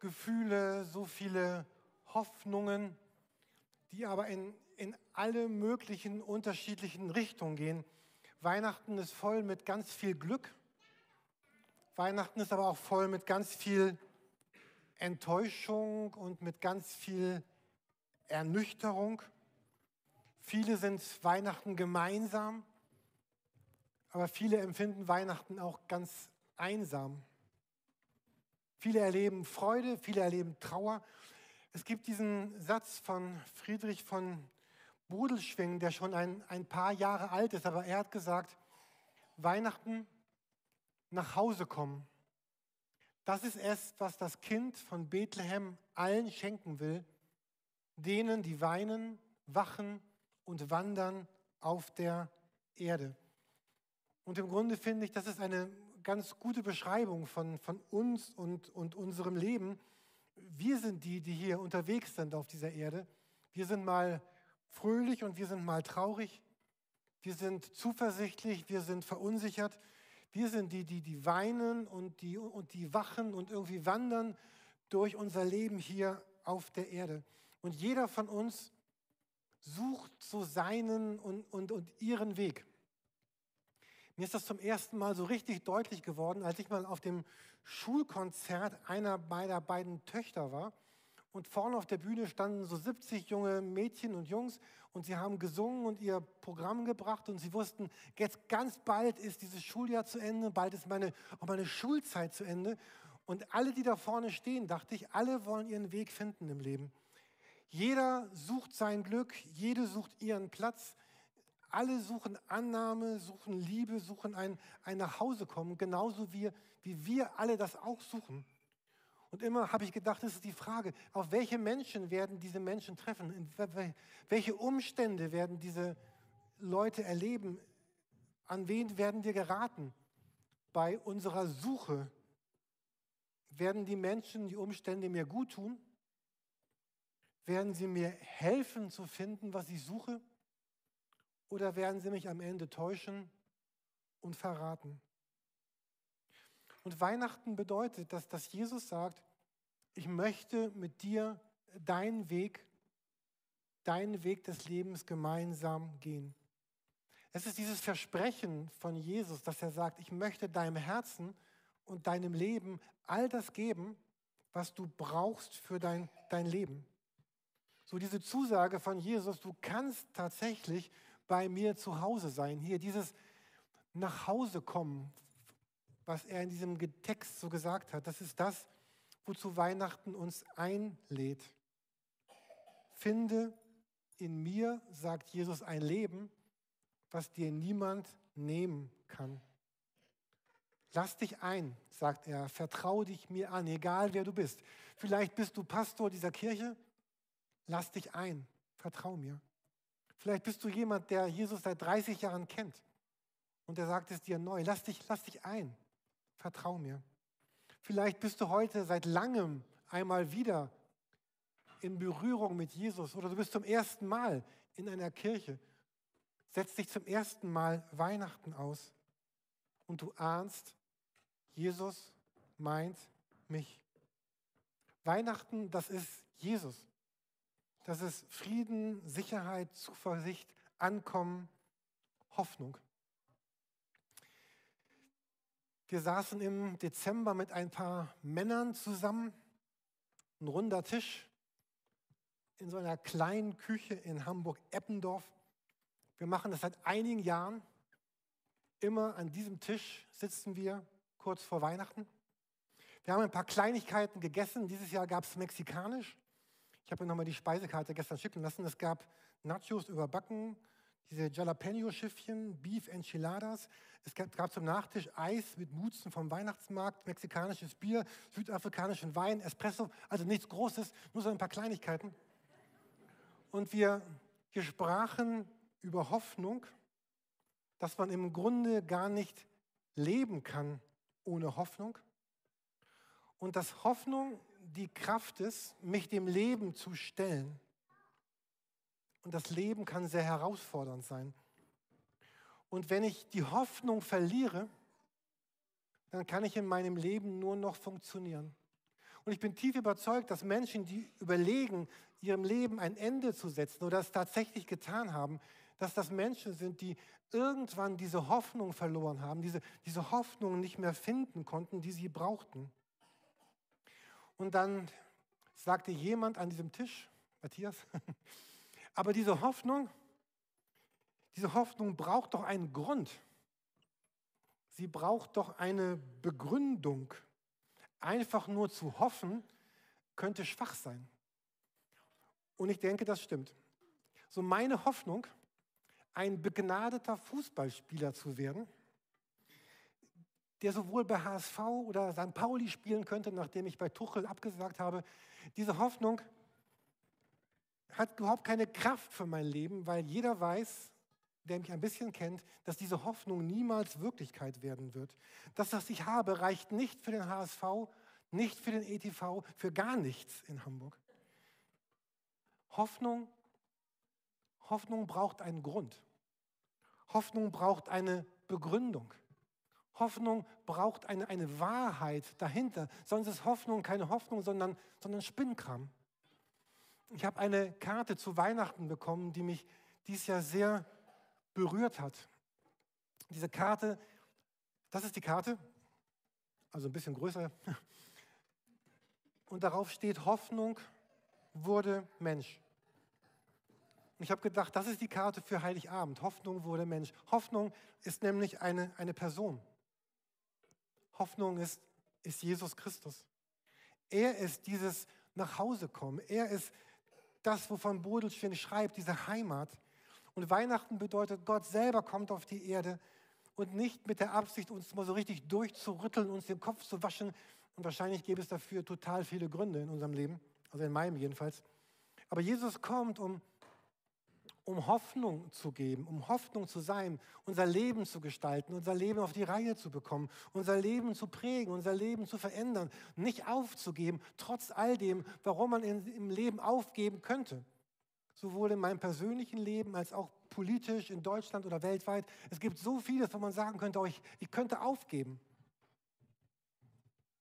Gefühle, so viele Hoffnungen, die aber in, in alle möglichen unterschiedlichen Richtungen gehen. Weihnachten ist voll mit ganz viel Glück. Weihnachten ist aber auch voll mit ganz viel Enttäuschung und mit ganz viel Ernüchterung. Viele sind Weihnachten gemeinsam, aber viele empfinden Weihnachten auch ganz einsam. Viele erleben Freude, viele erleben Trauer. Es gibt diesen Satz von Friedrich von Bodelschwing, der schon ein, ein paar Jahre alt ist, aber er hat gesagt, Weihnachten nach Hause kommen. Das ist es, was das Kind von Bethlehem allen schenken will, denen, die weinen, wachen und wandern auf der Erde. Und im Grunde finde ich, das ist eine ganz gute Beschreibung von, von uns und, und unserem Leben. Wir sind die, die hier unterwegs sind auf dieser Erde. Wir sind mal fröhlich und wir sind mal traurig. Wir sind zuversichtlich, wir sind verunsichert. Wir sind die, die, die weinen und die, und die wachen und irgendwie wandern durch unser Leben hier auf der Erde. Und jeder von uns sucht so seinen und, und, und ihren Weg. Mir ist das zum ersten Mal so richtig deutlich geworden, als ich mal auf dem Schulkonzert einer meiner beiden Töchter war. Und vorne auf der Bühne standen so 70 junge Mädchen und Jungs und sie haben gesungen und ihr Programm gebracht und sie wussten, jetzt ganz bald ist dieses Schuljahr zu Ende, bald ist meine, auch meine Schulzeit zu Ende. Und alle, die da vorne stehen, dachte ich, alle wollen ihren Weg finden im Leben. Jeder sucht sein Glück, jede sucht ihren Platz, alle suchen Annahme, suchen Liebe, suchen ein, ein Nachhausekommen, genauso wie, wie wir alle das auch suchen. Und immer habe ich gedacht, das ist die Frage, auf welche Menschen werden diese Menschen treffen? In welche Umstände werden diese Leute erleben? An wen werden wir geraten bei unserer Suche? Werden die Menschen, die Umstände mir gut tun? Werden sie mir helfen zu finden, was ich suche? Oder werden sie mich am Ende täuschen und verraten? Und Weihnachten bedeutet, dass, dass Jesus sagt, ich möchte mit dir deinen Weg, deinen Weg des Lebens gemeinsam gehen. Es ist dieses Versprechen von Jesus, dass er sagt, ich möchte deinem Herzen und deinem Leben all das geben, was du brauchst für dein, dein Leben. So diese Zusage von Jesus, du kannst tatsächlich bei mir zu Hause sein. Hier dieses nach Hause kommen, was er in diesem Text so gesagt hat, das ist das, wozu Weihnachten uns einlädt. Finde in mir, sagt Jesus, ein Leben, was dir niemand nehmen kann. Lass dich ein, sagt er, vertraue dich mir an, egal wer du bist. Vielleicht bist du Pastor dieser Kirche, lass dich ein, vertrau mir. Vielleicht bist du jemand, der Jesus seit 30 Jahren kennt und der sagt es dir neu. Lass dich, lass dich ein. Vertrau mir. Vielleicht bist du heute seit langem einmal wieder in Berührung mit Jesus oder du bist zum ersten Mal in einer Kirche. Setz dich zum ersten Mal Weihnachten aus und du ahnst, Jesus meint mich. Weihnachten, das ist Jesus. Das ist Frieden, Sicherheit, Zuversicht, Ankommen, Hoffnung. Wir saßen im Dezember mit ein paar Männern zusammen, ein runder Tisch in so einer kleinen Küche in Hamburg-Eppendorf. Wir machen das seit einigen Jahren. Immer an diesem Tisch sitzen wir kurz vor Weihnachten. Wir haben ein paar Kleinigkeiten gegessen. Dieses Jahr gab es mexikanisch. Ich habe mir nochmal die Speisekarte gestern schicken lassen. Es gab Nachos überbacken, diese Jalapeno-Schiffchen, Beef Enchiladas. Es gab, gab, zum Nachtisch Eis mit Mutzen vom Weihnachtsmarkt, mexikanisches Bier, südafrikanischen Wein, Espresso. Also nichts Großes, nur so ein paar Kleinigkeiten. Und wir, wir sprachen über Hoffnung, dass man im Grunde gar nicht leben kann ohne Hoffnung. Und dass Hoffnung die Kraft ist, mich dem Leben zu stellen. Und das Leben kann sehr herausfordernd sein. Und wenn ich die Hoffnung verliere, dann kann ich in meinem Leben nur noch funktionieren. Und ich bin tief überzeugt, dass Menschen, die überlegen, ihrem Leben ein Ende zu setzen oder es tatsächlich getan haben, dass das Menschen sind, die irgendwann diese Hoffnung verloren haben, diese, diese Hoffnung nicht mehr finden konnten, die sie brauchten. Und dann sagte jemand an diesem Tisch, Matthias, aber diese Hoffnung, diese Hoffnung braucht doch einen Grund. Sie braucht doch eine Begründung. Einfach nur zu hoffen, könnte schwach sein. Und ich denke, das stimmt. So meine Hoffnung, ein begnadeter Fußballspieler zu werden, der sowohl bei HSV oder St. Pauli spielen könnte, nachdem ich bei Tuchel abgesagt habe. Diese Hoffnung hat überhaupt keine Kraft für mein Leben, weil jeder weiß, der mich ein bisschen kennt, dass diese Hoffnung niemals Wirklichkeit werden wird. Das, was ich habe, reicht nicht für den HSV, nicht für den ETV, für gar nichts in Hamburg. Hoffnung, Hoffnung braucht einen Grund. Hoffnung braucht eine Begründung. Hoffnung braucht eine, eine Wahrheit dahinter. Sonst ist Hoffnung keine Hoffnung, sondern, sondern Spinnkram. Ich habe eine Karte zu Weihnachten bekommen, die mich dieses Jahr sehr berührt hat. Diese Karte, das ist die Karte, also ein bisschen größer. Und darauf steht, Hoffnung wurde Mensch. Und ich habe gedacht, das ist die Karte für Heiligabend. Hoffnung wurde Mensch. Hoffnung ist nämlich eine, eine Person. Hoffnung ist, ist Jesus Christus. Er ist dieses Nachhausekommen. Er ist das, wovon Bodelstein schreibt, diese Heimat. Und Weihnachten bedeutet, Gott selber kommt auf die Erde und nicht mit der Absicht, uns mal so richtig durchzurütteln, uns den Kopf zu waschen. Und wahrscheinlich gäbe es dafür total viele Gründe in unserem Leben, also in meinem jedenfalls. Aber Jesus kommt, um um Hoffnung zu geben, um Hoffnung zu sein, unser Leben zu gestalten, unser Leben auf die Reihe zu bekommen, unser Leben zu prägen, unser Leben zu verändern, nicht aufzugeben, trotz all dem, warum man in, im Leben aufgeben könnte. Sowohl in meinem persönlichen Leben als auch politisch in Deutschland oder weltweit. Es gibt so vieles, wo man sagen könnte, oh, ich, ich könnte aufgeben.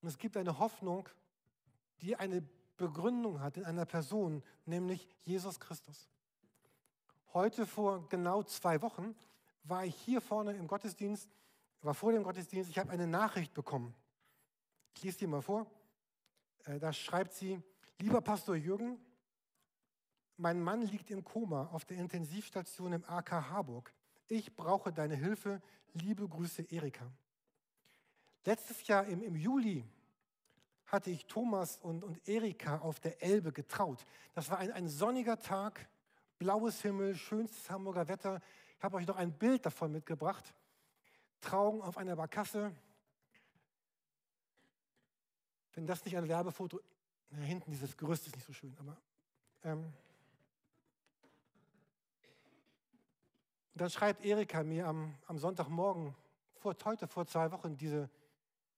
Und es gibt eine Hoffnung, die eine Begründung hat in einer Person, nämlich Jesus Christus. Heute vor genau zwei Wochen war ich hier vorne im Gottesdienst, war vor dem Gottesdienst, ich habe eine Nachricht bekommen. Ich lese die mal vor. Äh, da schreibt sie, lieber Pastor Jürgen, mein Mann liegt im Koma auf der Intensivstation im AK Harburg. Ich brauche deine Hilfe. Liebe Grüße, Erika. Letztes Jahr im, im Juli hatte ich Thomas und, und Erika auf der Elbe getraut. Das war ein, ein sonniger Tag blaues Himmel, schönstes Hamburger Wetter. Ich habe euch noch ein Bild davon mitgebracht. Trauung auf einer Barkasse. Wenn das nicht ein Werbefoto, da hinten dieses Gerüst ist nicht so schön, aber ähm, dann schreibt Erika mir am, am Sonntagmorgen, vor, heute vor zwei Wochen, diese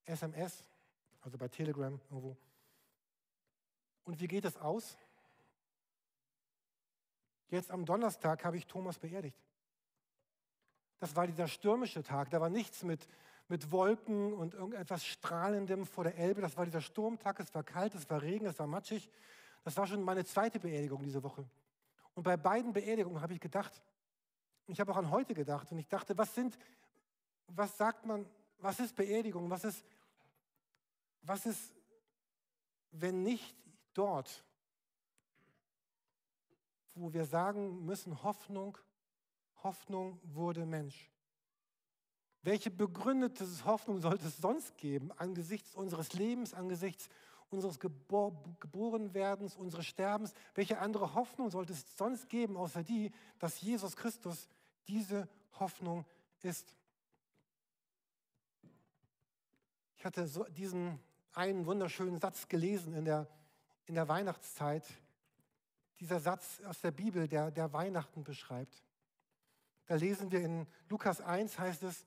SMS, also bei Telegram irgendwo. Und wie geht es aus? Jetzt am Donnerstag habe ich Thomas beerdigt. Das war dieser stürmische Tag. Da war nichts mit, mit Wolken und irgendetwas Strahlendem vor der Elbe. Das war dieser Sturmtag. Es war kalt, es war Regen, es war matschig. Das war schon meine zweite Beerdigung diese Woche. Und bei beiden Beerdigungen habe ich gedacht, ich habe auch an heute gedacht und ich dachte, was sind, was sagt man, was ist Beerdigung? Was ist, was ist, wenn nicht dort, wo wir sagen müssen, Hoffnung, Hoffnung wurde Mensch. Welche begründete Hoffnung sollte es sonst geben angesichts unseres Lebens, angesichts unseres Gebor Geborenwerdens, unseres Sterbens? Welche andere Hoffnung sollte es sonst geben, außer die, dass Jesus Christus diese Hoffnung ist? Ich hatte so diesen einen wunderschönen Satz gelesen in der, in der Weihnachtszeit dieser Satz aus der Bibel, der, der Weihnachten beschreibt. Da lesen wir in Lukas 1, heißt es,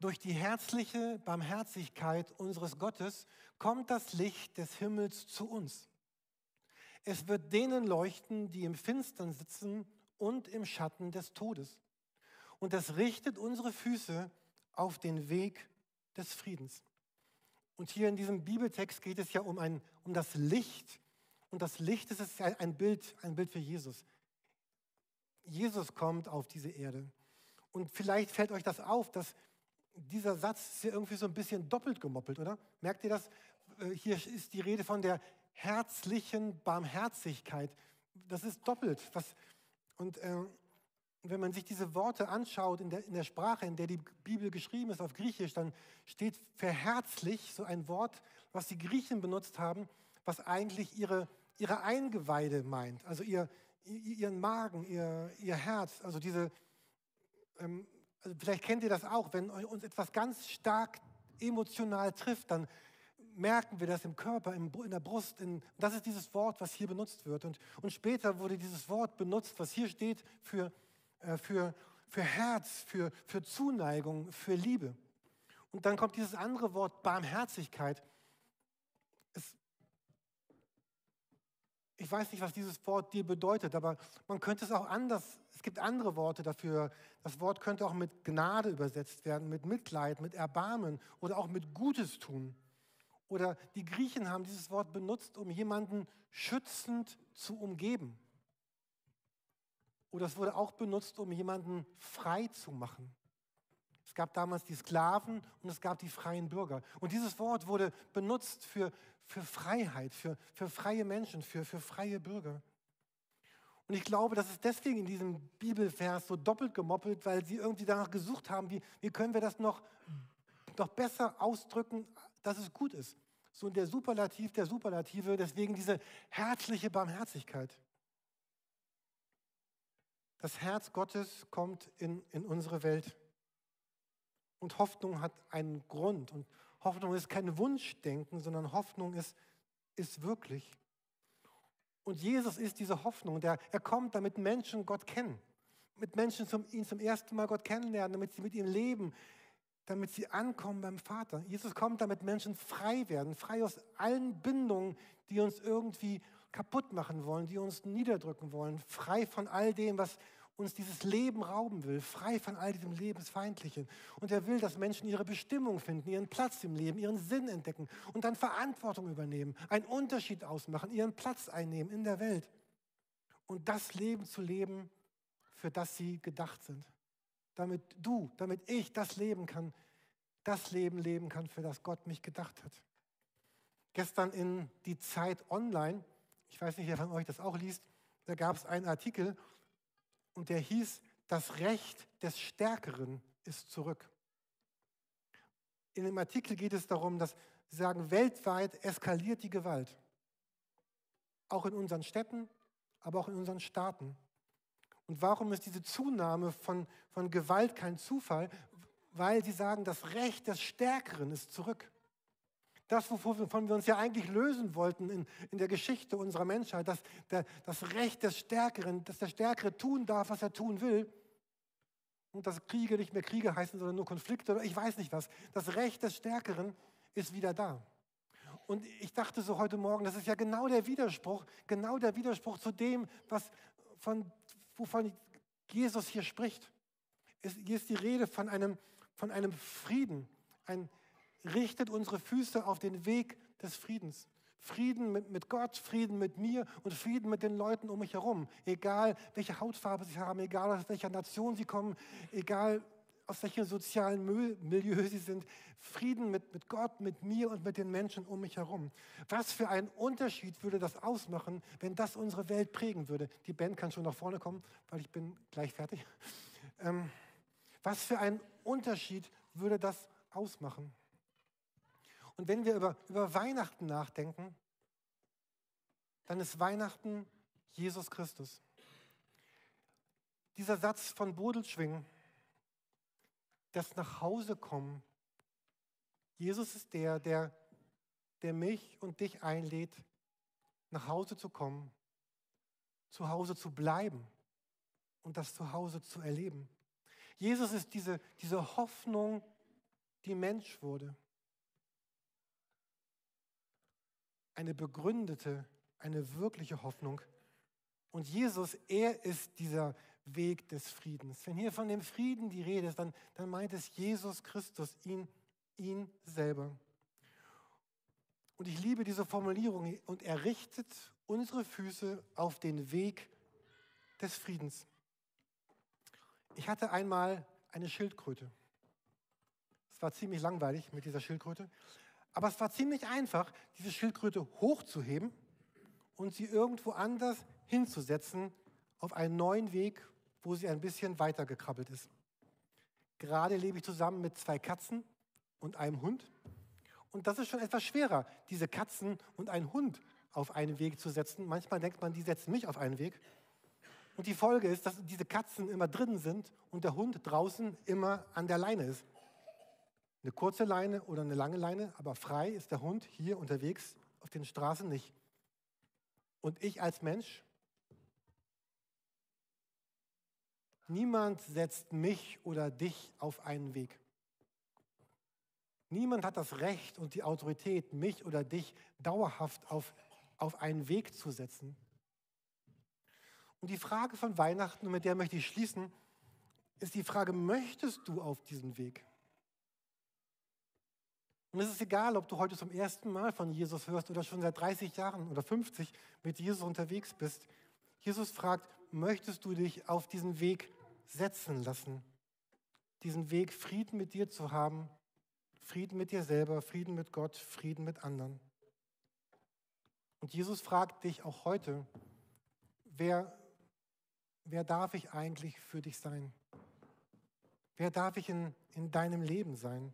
durch die herzliche Barmherzigkeit unseres Gottes kommt das Licht des Himmels zu uns. Es wird denen leuchten, die im Finstern sitzen und im Schatten des Todes. Und es richtet unsere Füße auf den Weg des Friedens. Und hier in diesem Bibeltext geht es ja um, ein, um das Licht. Und das Licht ist ein Bild, ein Bild für Jesus. Jesus kommt auf diese Erde. Und vielleicht fällt euch das auf, dass dieser Satz ist ja irgendwie so ein bisschen doppelt gemoppelt, oder? Merkt ihr das? Äh, hier ist die Rede von der herzlichen Barmherzigkeit. Das ist doppelt. Was, und äh, wenn man sich diese Worte anschaut in der, in der Sprache, in der die Bibel geschrieben ist, auf Griechisch, dann steht verherzlich so ein Wort, was die Griechen benutzt haben, was eigentlich ihre, ihre Eingeweide meint, also ihr, ihren Magen, ihr, ihr Herz, also diese, ähm, also vielleicht kennt ihr das auch, wenn uns etwas ganz stark emotional trifft, dann merken wir das im Körper, in der Brust. In, das ist dieses Wort, was hier benutzt wird. Und, und später wurde dieses Wort benutzt, was hier steht für, äh, für, für Herz, für, für Zuneigung, für Liebe. Und dann kommt dieses andere Wort Barmherzigkeit. Ich weiß nicht, was dieses Wort dir bedeutet, aber man könnte es auch anders, es gibt andere Worte dafür. Das Wort könnte auch mit Gnade übersetzt werden, mit Mitleid, mit Erbarmen oder auch mit Gutes tun. Oder die Griechen haben dieses Wort benutzt, um jemanden schützend zu umgeben. Oder es wurde auch benutzt, um jemanden frei zu machen. Es gab damals die Sklaven und es gab die freien Bürger. Und dieses Wort wurde benutzt für, für Freiheit, für, für freie Menschen, für, für freie Bürger. Und ich glaube, das ist deswegen in diesem Bibelvers so doppelt gemoppelt, weil sie irgendwie danach gesucht haben, wie, wie können wir das noch, noch besser ausdrücken, dass es gut ist. So der Superlativ der Superlative, deswegen diese herzliche Barmherzigkeit. Das Herz Gottes kommt in, in unsere Welt. Und Hoffnung hat einen Grund. Und Hoffnung ist kein Wunschdenken, sondern Hoffnung ist, ist wirklich. Und Jesus ist diese Hoffnung. Der, er kommt, damit Menschen Gott kennen. Mit Menschen zum, ihn zum ersten Mal Gott kennenlernen, damit sie mit ihm leben, damit sie ankommen beim Vater. Jesus kommt, damit Menschen frei werden, frei aus allen Bindungen, die uns irgendwie kaputt machen wollen, die uns niederdrücken wollen, frei von all dem, was uns dieses Leben rauben will, frei von all diesem Lebensfeindlichen. Und er will, dass Menschen ihre Bestimmung finden, ihren Platz im Leben, ihren Sinn entdecken und dann Verantwortung übernehmen, einen Unterschied ausmachen, ihren Platz einnehmen in der Welt. Und das Leben zu leben, für das sie gedacht sind damit du, damit ich das leben kann, das Leben leben kann, für das Gott mich gedacht hat. Gestern in die Zeit online, ich weiß nicht, wer von euch das auch liest, da gab es einen Artikel und der hieß, das Recht des Stärkeren ist zurück. In dem Artikel geht es darum, dass sie sagen, weltweit eskaliert die Gewalt. Auch in unseren Städten, aber auch in unseren Staaten. Und warum ist diese Zunahme von, von Gewalt kein Zufall? Weil sie sagen, das Recht des Stärkeren ist zurück. Das, wovon wir uns ja eigentlich lösen wollten in, in der Geschichte unserer Menschheit, dass der, das Recht des Stärkeren, dass der Stärkere tun darf, was er tun will. Und dass Kriege nicht mehr Kriege heißen, sondern nur Konflikte oder ich weiß nicht was. Das Recht des Stärkeren ist wieder da. Und ich dachte so heute Morgen, das ist ja genau der Widerspruch, genau der Widerspruch zu dem, was von wovon Jesus hier spricht. hier ist die Rede von einem, von einem Frieden. Ein, richtet unsere Füße auf den Weg des Friedens. Frieden mit, mit Gott, Frieden mit mir und Frieden mit den Leuten um mich herum. Egal, welche Hautfarbe sie haben, egal aus welcher Nation sie kommen, egal aus welchem sozialen Milieu sie sind. Frieden mit, mit Gott, mit mir und mit den Menschen um mich herum. Was für einen Unterschied würde das ausmachen, wenn das unsere Welt prägen würde? Die Band kann schon nach vorne kommen, weil ich bin gleich fertig. Ähm, was für einen Unterschied würde das ausmachen? Und wenn wir über, über Weihnachten nachdenken, dann ist Weihnachten Jesus Christus. Dieser Satz von Bodelschwingen, das nach Hause kommen. Jesus ist der, der, der mich und dich einlädt, nach Hause zu kommen, zu Hause zu bleiben und das Zuhause zu erleben. Jesus ist diese, diese Hoffnung, die Mensch wurde. Eine begründete, eine wirkliche Hoffnung. Und Jesus, er ist dieser Weg des Friedens. Wenn hier von dem Frieden die Rede ist, dann, dann meint es Jesus Christus, ihn, ihn selber. Und ich liebe diese Formulierung. Und er richtet unsere Füße auf den Weg des Friedens. Ich hatte einmal eine Schildkröte. Es war ziemlich langweilig mit dieser Schildkröte. Aber es war ziemlich einfach, diese Schildkröte hochzuheben und sie irgendwo anders hinzusetzen auf einen neuen Weg, wo sie ein bisschen weiter gekrabbelt ist. Gerade lebe ich zusammen mit zwei Katzen und einem Hund. Und das ist schon etwas schwerer, diese Katzen und einen Hund auf einen Weg zu setzen. Manchmal denkt man, die setzen mich auf einen Weg. Und die Folge ist, dass diese Katzen immer drinnen sind und der Hund draußen immer an der Leine ist. Eine kurze Leine oder eine lange Leine, aber frei ist der Hund hier unterwegs auf den Straßen nicht. Und ich als Mensch, niemand setzt mich oder dich auf einen Weg. Niemand hat das Recht und die Autorität, mich oder dich dauerhaft auf, auf einen Weg zu setzen. Und die Frage von Weihnachten, und mit der möchte ich schließen, ist die Frage, möchtest du auf diesen Weg? Und es ist egal, ob du heute zum ersten Mal von Jesus hörst oder schon seit 30 Jahren oder 50 mit Jesus unterwegs bist. Jesus fragt, möchtest du dich auf diesen Weg setzen lassen? Diesen Weg, Frieden mit dir zu haben, Frieden mit dir selber, Frieden mit Gott, Frieden mit anderen. Und Jesus fragt dich auch heute, wer wer darf ich eigentlich für dich sein? Wer darf ich in, in deinem Leben sein?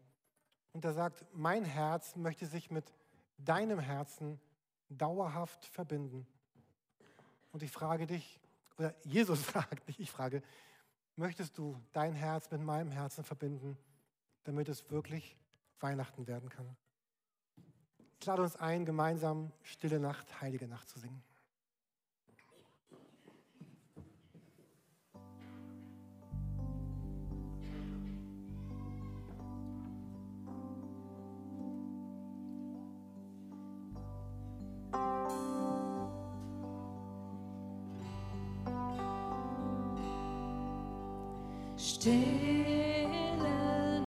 Und er sagt, mein Herz möchte sich mit deinem Herzen dauerhaft verbinden. Und ich frage dich, oder Jesus fragt dich, ich frage, möchtest du dein Herz mit meinem Herzen verbinden, damit es wirklich Weihnachten werden kann? Ich lade uns ein, gemeinsam Stille Nacht, Heilige Nacht zu singen.